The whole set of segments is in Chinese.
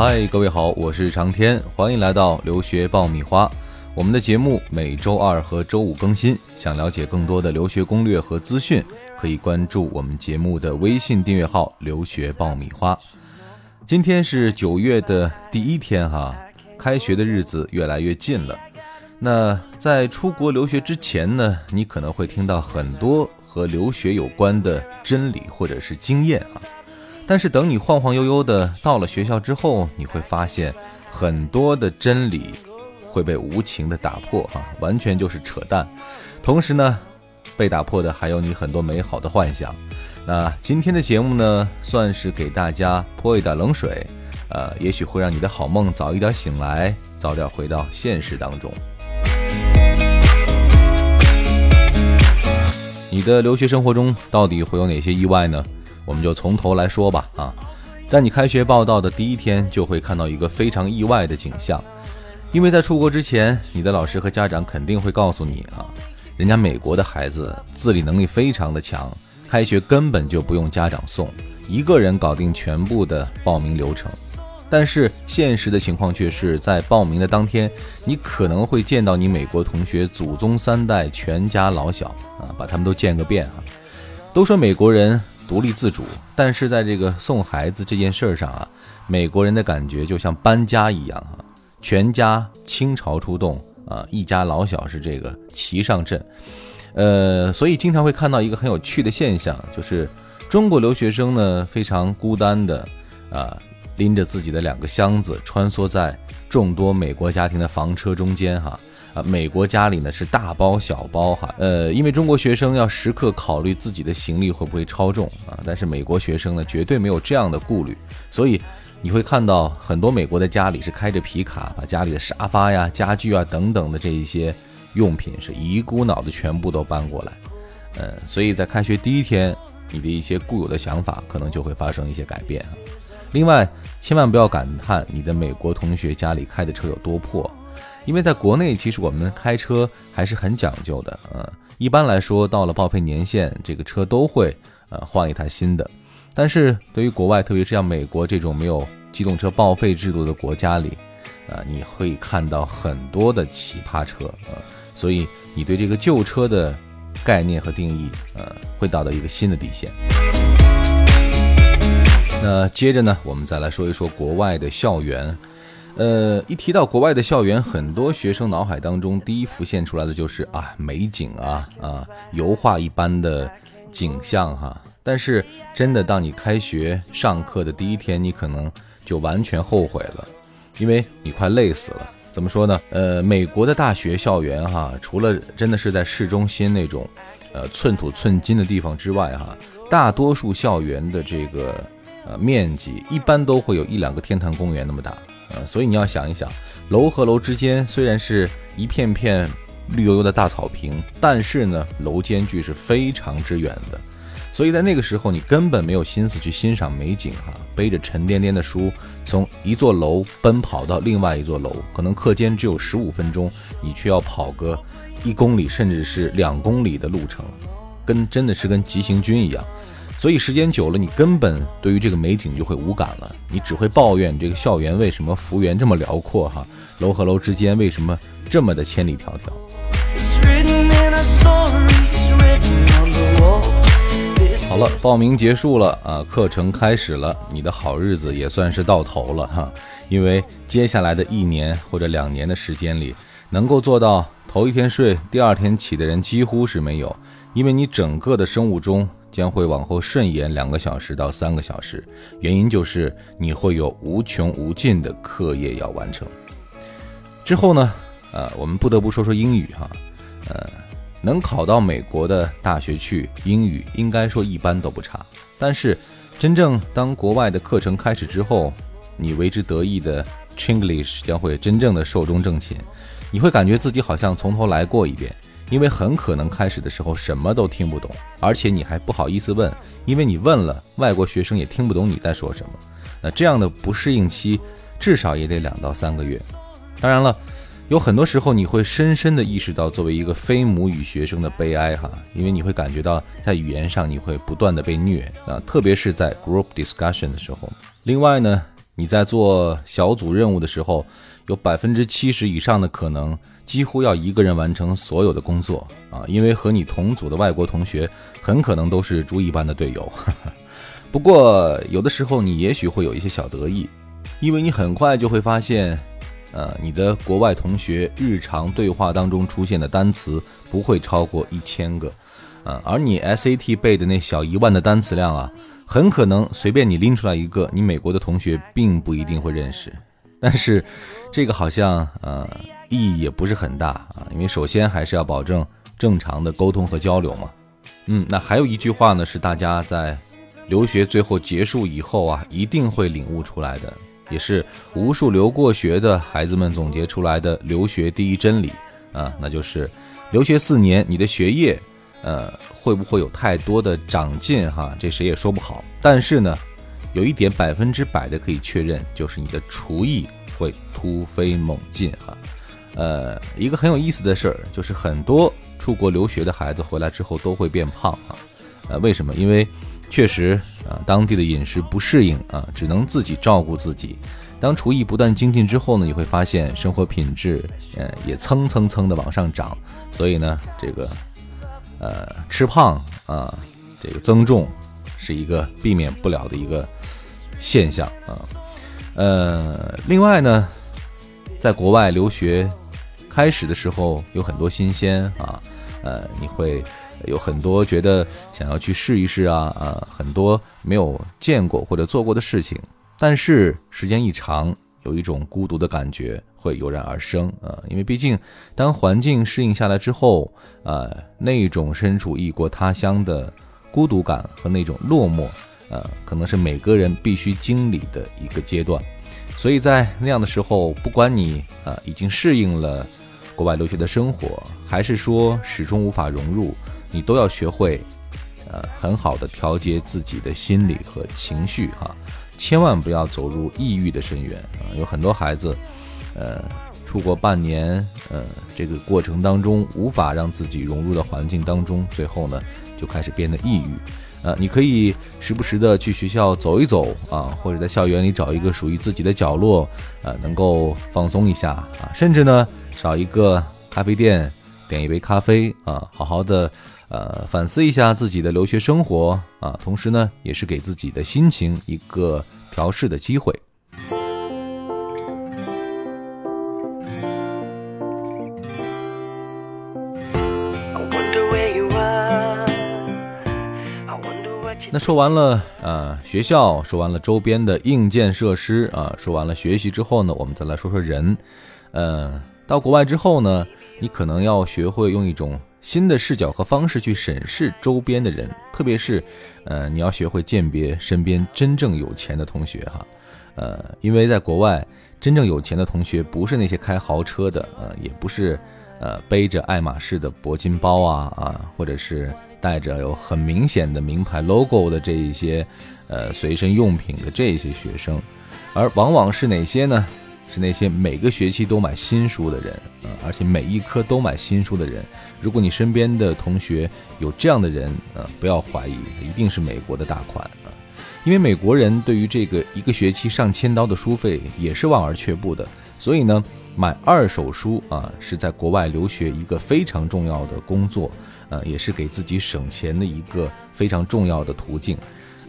嗨，各位好，我是长天，欢迎来到留学爆米花。我们的节目每周二和周五更新。想了解更多的留学攻略和资讯，可以关注我们节目的微信订阅号“留学爆米花”。今天是九月的第一天哈，开学的日子越来越近了。那在出国留学之前呢，你可能会听到很多和留学有关的真理或者是经验啊。但是等你晃晃悠悠的到了学校之后，你会发现很多的真理会被无情的打破啊，完全就是扯淡。同时呢，被打破的还有你很多美好的幻想。那今天的节目呢，算是给大家泼一点冷水，呃，也许会让你的好梦早一点醒来，早点回到现实当中。你的留学生活中到底会有哪些意外呢？我们就从头来说吧啊，在你开学报道的第一天，就会看到一个非常意外的景象，因为在出国之前，你的老师和家长肯定会告诉你啊，人家美国的孩子自理能力非常的强，开学根本就不用家长送，一个人搞定全部的报名流程。但是现实的情况却是在报名的当天，你可能会见到你美国同学祖宗三代全家老小啊，把他们都见个遍啊。都说美国人。独立自主，但是在这个送孩子这件事儿上啊，美国人的感觉就像搬家一样啊，全家倾巢出动啊，一家老小是这个齐上阵，呃，所以经常会看到一个很有趣的现象，就是中国留学生呢非常孤单的啊，拎着自己的两个箱子穿梭在众多美国家庭的房车中间哈。美国家里呢是大包小包哈，呃，因为中国学生要时刻考虑自己的行李会不会超重啊，但是美国学生呢绝对没有这样的顾虑，所以你会看到很多美国的家里是开着皮卡，把家里的沙发呀、家具啊等等的这一些用品是一股脑的全部都搬过来，呃，所以在开学第一天，你的一些固有的想法可能就会发生一些改变。另外，千万不要感叹你的美国同学家里开的车有多破。因为在国内，其实我们开车还是很讲究的，呃，一般来说，到了报废年限，这个车都会呃换一台新的。但是对于国外，特别是像美国这种没有机动车报废制度的国家里，啊，你会看到很多的奇葩车，啊，所以你对这个旧车的概念和定义，呃，会达到一个新的底线。那接着呢，我们再来说一说国外的校园。呃，一提到国外的校园，很多学生脑海当中第一浮现出来的就是啊，美景啊啊，油画一般的景象哈。但是真的，当你开学上课的第一天，你可能就完全后悔了，因为你快累死了。怎么说呢？呃，美国的大学校园哈，除了真的是在市中心那种呃寸土寸金的地方之外哈，大多数校园的这个呃面积一般都会有一两个天坛公园那么大。呃，所以你要想一想，楼和楼之间虽然是一片片绿油油的大草坪，但是呢，楼间距是非常之远的。所以在那个时候，你根本没有心思去欣赏美景哈，背着沉甸甸的书，从一座楼奔跑到另外一座楼，可能课间只有十五分钟，你却要跑个一公里甚至是两公里的路程，跟真的是跟急行军一样。所以时间久了，你根本对于这个美景就会无感了，你只会抱怨这个校园为什么幅员这么辽阔哈，楼和楼之间为什么这么的千里迢迢。好了，报名结束了啊，课程开始了，你的好日子也算是到头了哈，因为接下来的一年或者两年的时间里，能够做到头一天睡，第二天起的人几乎是没有，因为你整个的生物钟。将会往后顺延两个小时到三个小时，原因就是你会有无穷无尽的课业要完成。之后呢，呃，我们不得不说说英语哈，呃，能考到美国的大学去，英语应该说一般都不差。但是，真正当国外的课程开始之后，你为之得意的 Chinglish 将会真正的寿终正寝，你会感觉自己好像从头来过一遍。因为很可能开始的时候什么都听不懂，而且你还不好意思问，因为你问了，外国学生也听不懂你在说什么。那这样的不适应期至少也得两到三个月。当然了，有很多时候你会深深的意识到作为一个非母语学生的悲哀哈，因为你会感觉到在语言上你会不断的被虐啊，特别是在 group discussion 的时候。另外呢。你在做小组任务的时候，有百分之七十以上的可能几乎要一个人完成所有的工作啊，因为和你同组的外国同学很可能都是猪一般的队友。不过有的时候你也许会有一些小得意，因为你很快就会发现，呃，你的国外同学日常对话当中出现的单词不会超过一千个，呃，而你 SAT 背的那小一万的单词量啊。很可能随便你拎出来一个，你美国的同学并不一定会认识，但是这个好像呃意义也不是很大啊，因为首先还是要保证正常的沟通和交流嘛。嗯，那还有一句话呢，是大家在留学最后结束以后啊，一定会领悟出来的，也是无数留过学的孩子们总结出来的留学第一真理啊，那就是留学四年，你的学业。呃，会不会有太多的长进哈？这谁也说不好。但是呢，有一点百分之百的可以确认，就是你的厨艺会突飞猛进哈。呃，一个很有意思的事儿，就是很多出国留学的孩子回来之后都会变胖啊。呃，为什么？因为确实啊，当地的饮食不适应啊，只能自己照顾自己。当厨艺不断精进之后呢，你会发现生活品质呃也蹭蹭蹭的往上涨。所以呢，这个。呃，吃胖啊，这个增重是一个避免不了的一个现象啊。呃，另外呢，在国外留学开始的时候有很多新鲜啊，呃，你会有很多觉得想要去试一试啊，啊，很多没有见过或者做过的事情，但是时间一长。有一种孤独的感觉会油然而生啊，因为毕竟当环境适应下来之后，呃，那种身处异国他乡的孤独感和那种落寞，呃，可能是每个人必须经历的一个阶段。所以在那样的时候，不管你呃已经适应了国外留学的生活，还是说始终无法融入，你都要学会呃很好的调节自己的心理和情绪哈。千万不要走入抑郁的深渊啊！有很多孩子，呃，出国半年，呃，这个过程当中无法让自己融入到环境当中，最后呢就开始变得抑郁。呃，你可以时不时的去学校走一走啊，或者在校园里找一个属于自己的角落，呃，能够放松一下啊，甚至呢找一个咖啡店点一杯咖啡啊，好好的。呃，反思一下自己的留学生活啊，同时呢，也是给自己的心情一个调试的机会。那说完了，呃，学校说完了周边的硬件设施啊，说完了学习之后呢，我们再来说说人。呃，到国外之后呢，你可能要学会用一种。新的视角和方式去审视周边的人，特别是，呃，你要学会鉴别身边真正有钱的同学哈，呃，因为在国外，真正有钱的同学不是那些开豪车的，呃，也不是，呃，背着爱马仕的铂金包啊啊，或者是带着有很明显的名牌 logo 的这一些，呃，随身用品的这些学生，而往往是哪些呢？是那些每个学期都买新书的人，啊，而且每一科都买新书的人。如果你身边的同学有这样的人，呃，不要怀疑，一定是美国的大款啊。因为美国人对于这个一个学期上千刀的书费也是望而却步的，所以呢，买二手书啊，是在国外留学一个非常重要的工作，呃，也是给自己省钱的一个非常重要的途径。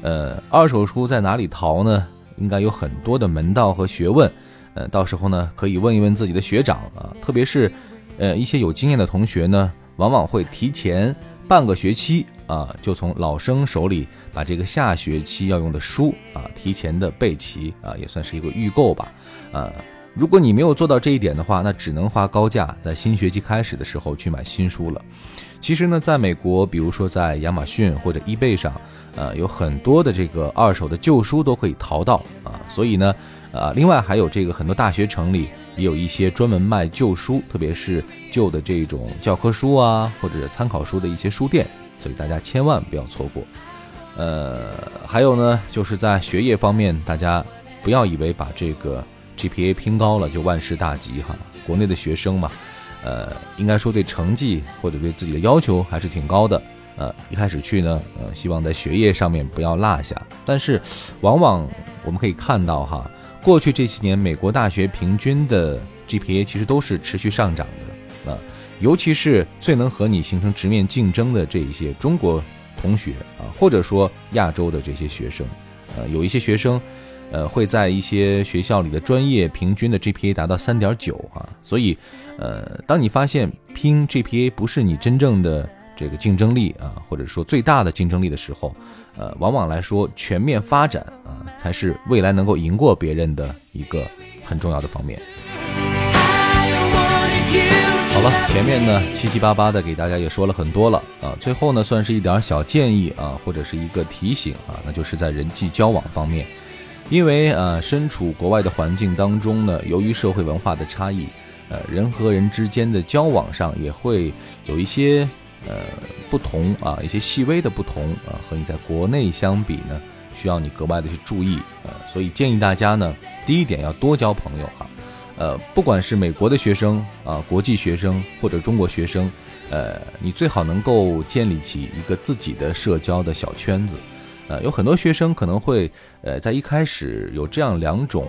呃，二手书在哪里淘呢？应该有很多的门道和学问。呃，到时候呢，可以问一问自己的学长啊，特别是，呃，一些有经验的同学呢，往往会提前半个学期啊，就从老生手里把这个下学期要用的书啊，提前的备齐啊，也算是一个预购吧。啊，如果你没有做到这一点的话，那只能花高价在新学期开始的时候去买新书了。其实呢，在美国，比如说在亚马逊或者 eBay 上，呃，有很多的这个二手的旧书都可以淘到啊，所以呢。啊，另外还有这个很多大学城里也有一些专门卖旧书，特别是旧的这种教科书啊，或者参考书的一些书店，所以大家千万不要错过。呃，还有呢，就是在学业方面，大家不要以为把这个 GPA 拼高了就万事大吉哈。国内的学生嘛，呃，应该说对成绩或者对自己的要求还是挺高的。呃，一开始去呢，呃，希望在学业上面不要落下。但是，往往我们可以看到哈。过去这些年美国大学平均的 GPA 其实都是持续上涨的啊，尤其是最能和你形成直面竞争的这一些中国同学啊，或者说亚洲的这些学生，呃，有一些学生。呃，会在一些学校里的专业平均的 GPA 达到三点九啊，所以，呃，当你发现拼 GPA 不是你真正的这个竞争力啊，或者说最大的竞争力的时候，呃，往往来说全面发展啊，才是未来能够赢过别人的一个很重要的方面。好了，前面呢七七八八的给大家也说了很多了啊，最后呢算是一点小建议啊，或者是一个提醒啊，那就是在人际交往方面。因为呃，身处国外的环境当中呢，由于社会文化的差异，呃，人和人之间的交往上也会有一些呃不同啊，一些细微的不同啊，和你在国内相比呢，需要你格外的去注意呃，所以建议大家呢，第一点要多交朋友哈，呃，不管是美国的学生啊，国际学生或者中国学生，呃，你最好能够建立起一个自己的社交的小圈子。呃，有很多学生可能会，呃，在一开始有这样两种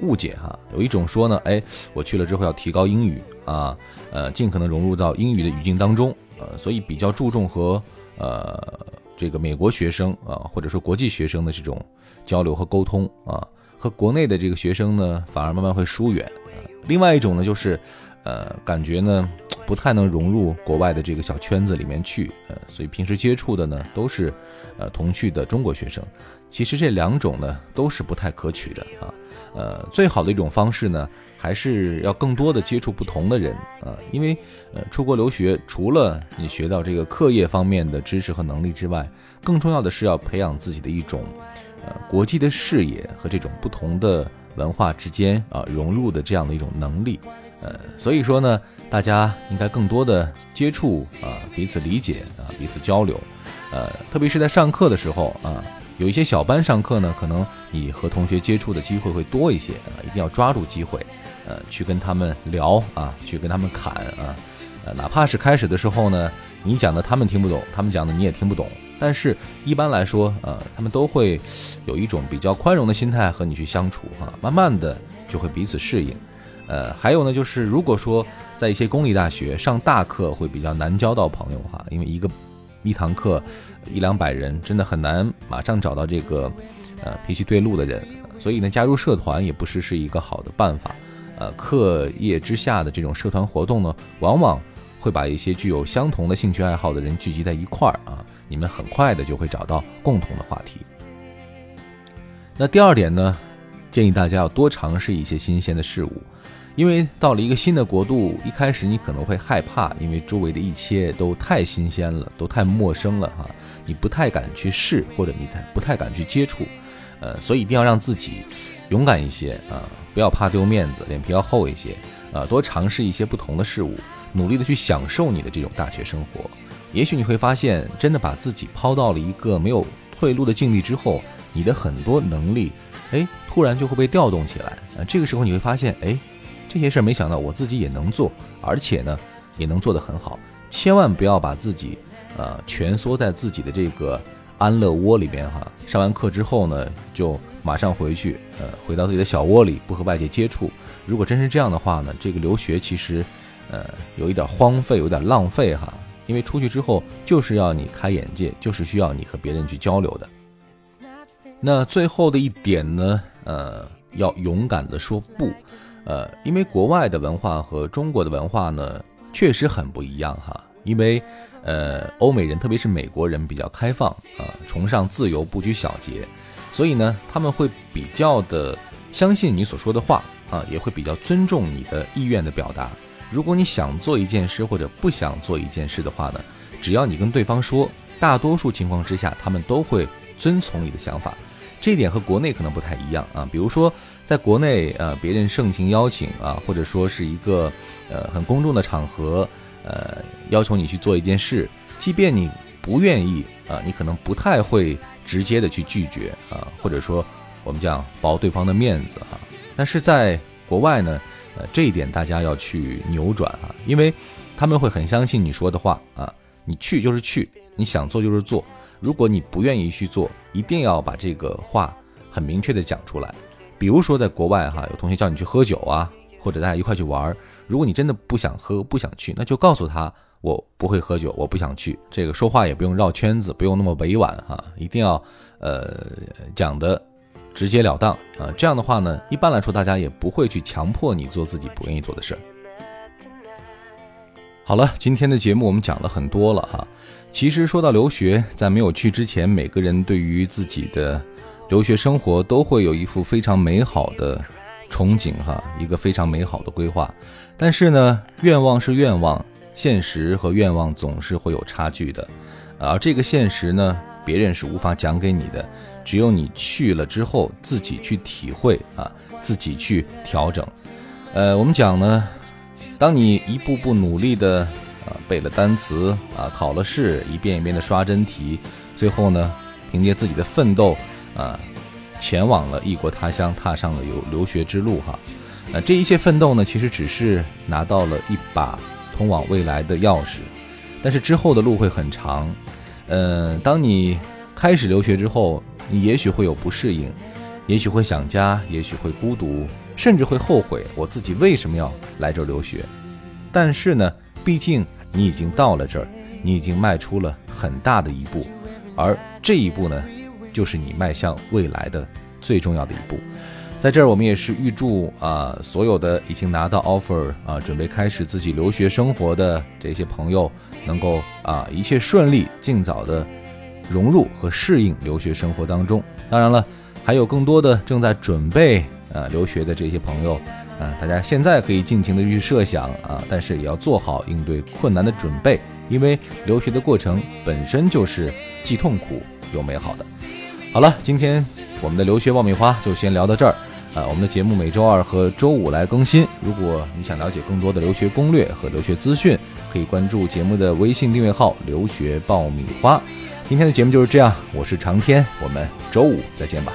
误解哈，有一种说呢，哎，我去了之后要提高英语啊，呃，尽可能融入到英语的语境当中，呃，所以比较注重和呃这个美国学生啊，或者说国际学生的这种交流和沟通啊，和国内的这个学生呢，反而慢慢会疏远。另外一种呢，就是呃，感觉呢不太能融入国外的这个小圈子里面去，呃，所以平时接触的呢都是。呃，同去的中国学生，其实这两种呢都是不太可取的啊。呃，最好的一种方式呢，还是要更多的接触不同的人啊，因为呃，出国留学除了你学到这个课业方面的知识和能力之外，更重要的是要培养自己的一种呃国际的视野和这种不同的文化之间啊融入的这样的一种能力。呃，所以说呢，大家应该更多的接触啊，彼此理解啊，彼此交流。呃，特别是在上课的时候啊，有一些小班上课呢，可能你和同学接触的机会会多一些啊，一定要抓住机会，呃，去跟他们聊啊，去跟他们侃啊，呃，哪怕是开始的时候呢，你讲的他们听不懂，他们讲的你也听不懂，但是一般来说，呃，他们都会有一种比较宽容的心态和你去相处哈，慢慢的就会彼此适应。呃，还有呢，就是如果说在一些公立大学上大课会比较难交到朋友哈，因为一个。一堂课一两百人，真的很难马上找到这个呃脾气对路的人，所以呢，加入社团也不是是一个好的办法。呃，课业之下的这种社团活动呢，往往会把一些具有相同的兴趣爱好的人聚集在一块儿啊，你们很快的就会找到共同的话题。那第二点呢，建议大家要多尝试一些新鲜的事物。因为到了一个新的国度，一开始你可能会害怕，因为周围的一切都太新鲜了，都太陌生了哈，你不太敢去试，或者你太不太敢去接触，呃，所以一定要让自己勇敢一些啊，不要怕丢面子，脸皮要厚一些啊，多尝试一些不同的事物，努力的去享受你的这种大学生活。也许你会发现，真的把自己抛到了一个没有退路的境地之后，你的很多能力，哎，突然就会被调动起来啊，这个时候你会发现，哎。这些事儿没想到我自己也能做，而且呢也能做得很好。千万不要把自己呃蜷缩在自己的这个安乐窝里边哈。上完课之后呢，就马上回去，呃，回到自己的小窝里，不和外界接触。如果真是这样的话呢，这个留学其实呃有一点荒废，有点浪费哈。因为出去之后就是要你开眼界，就是需要你和别人去交流的。那最后的一点呢，呃，要勇敢的说不。呃，因为国外的文化和中国的文化呢，确实很不一样哈。因为，呃，欧美人特别是美国人比较开放啊，崇尚自由，不拘小节，所以呢，他们会比较的相信你所说的话啊，也会比较尊重你的意愿的表达。如果你想做一件事或者不想做一件事的话呢，只要你跟对方说，大多数情况之下，他们都会遵从你的想法。这一点和国内可能不太一样啊，比如说。在国内，呃，别人盛情邀请啊，或者说是一个，呃，很公众的场合，呃，要求你去做一件事，即便你不愿意啊，你可能不太会直接的去拒绝啊，或者说我们讲保对方的面子哈。但是在国外呢，呃，这一点大家要去扭转啊，因为他们会很相信你说的话啊，你去就是去，你想做就是做，如果你不愿意去做，一定要把这个话很明确的讲出来。比如说在国外哈，有同学叫你去喝酒啊，或者大家一块去玩，如果你真的不想喝、不想去，那就告诉他我不会喝酒，我不想去。这个说话也不用绕圈子，不用那么委婉哈，一定要呃讲的直截了当啊。这样的话呢，一般来说大家也不会去强迫你做自己不愿意做的事儿。好了，今天的节目我们讲了很多了哈。其实说到留学，在没有去之前，每个人对于自己的留学生活都会有一幅非常美好的憧憬哈，一个非常美好的规划。但是呢，愿望是愿望，现实和愿望总是会有差距的。而这个现实呢，别人是无法讲给你的，只有你去了之后自己去体会啊，自己去调整。呃，我们讲呢。当你一步步努力的啊背了单词啊考了试，一遍一遍的刷真题，最后呢凭借自己的奋斗啊前往了异国他乡，踏上了留留学之路哈。那这一切奋斗呢，其实只是拿到了一把通往未来的钥匙，但是之后的路会很长。嗯，当你开始留学之后，你也许会有不适应，也许会想家，也许会孤独。甚至会后悔我自己为什么要来这儿留学，但是呢，毕竟你已经到了这儿，你已经迈出了很大的一步，而这一步呢，就是你迈向未来的最重要的一步。在这儿，我们也是预祝啊，所有的已经拿到 offer 啊，准备开始自己留学生活的这些朋友，能够啊一切顺利，尽早的融入和适应留学生活当中。当然了，还有更多的正在准备。呃，留学的这些朋友，啊，大家现在可以尽情的去设想啊，但是也要做好应对困难的准备，因为留学的过程本身就是既痛苦又美好的。好了，今天我们的留学爆米花就先聊到这儿啊，我们的节目每周二和周五来更新。如果你想了解更多的留学攻略和留学资讯，可以关注节目的微信订阅号“留学爆米花”。今天的节目就是这样，我是长天，我们周五再见吧。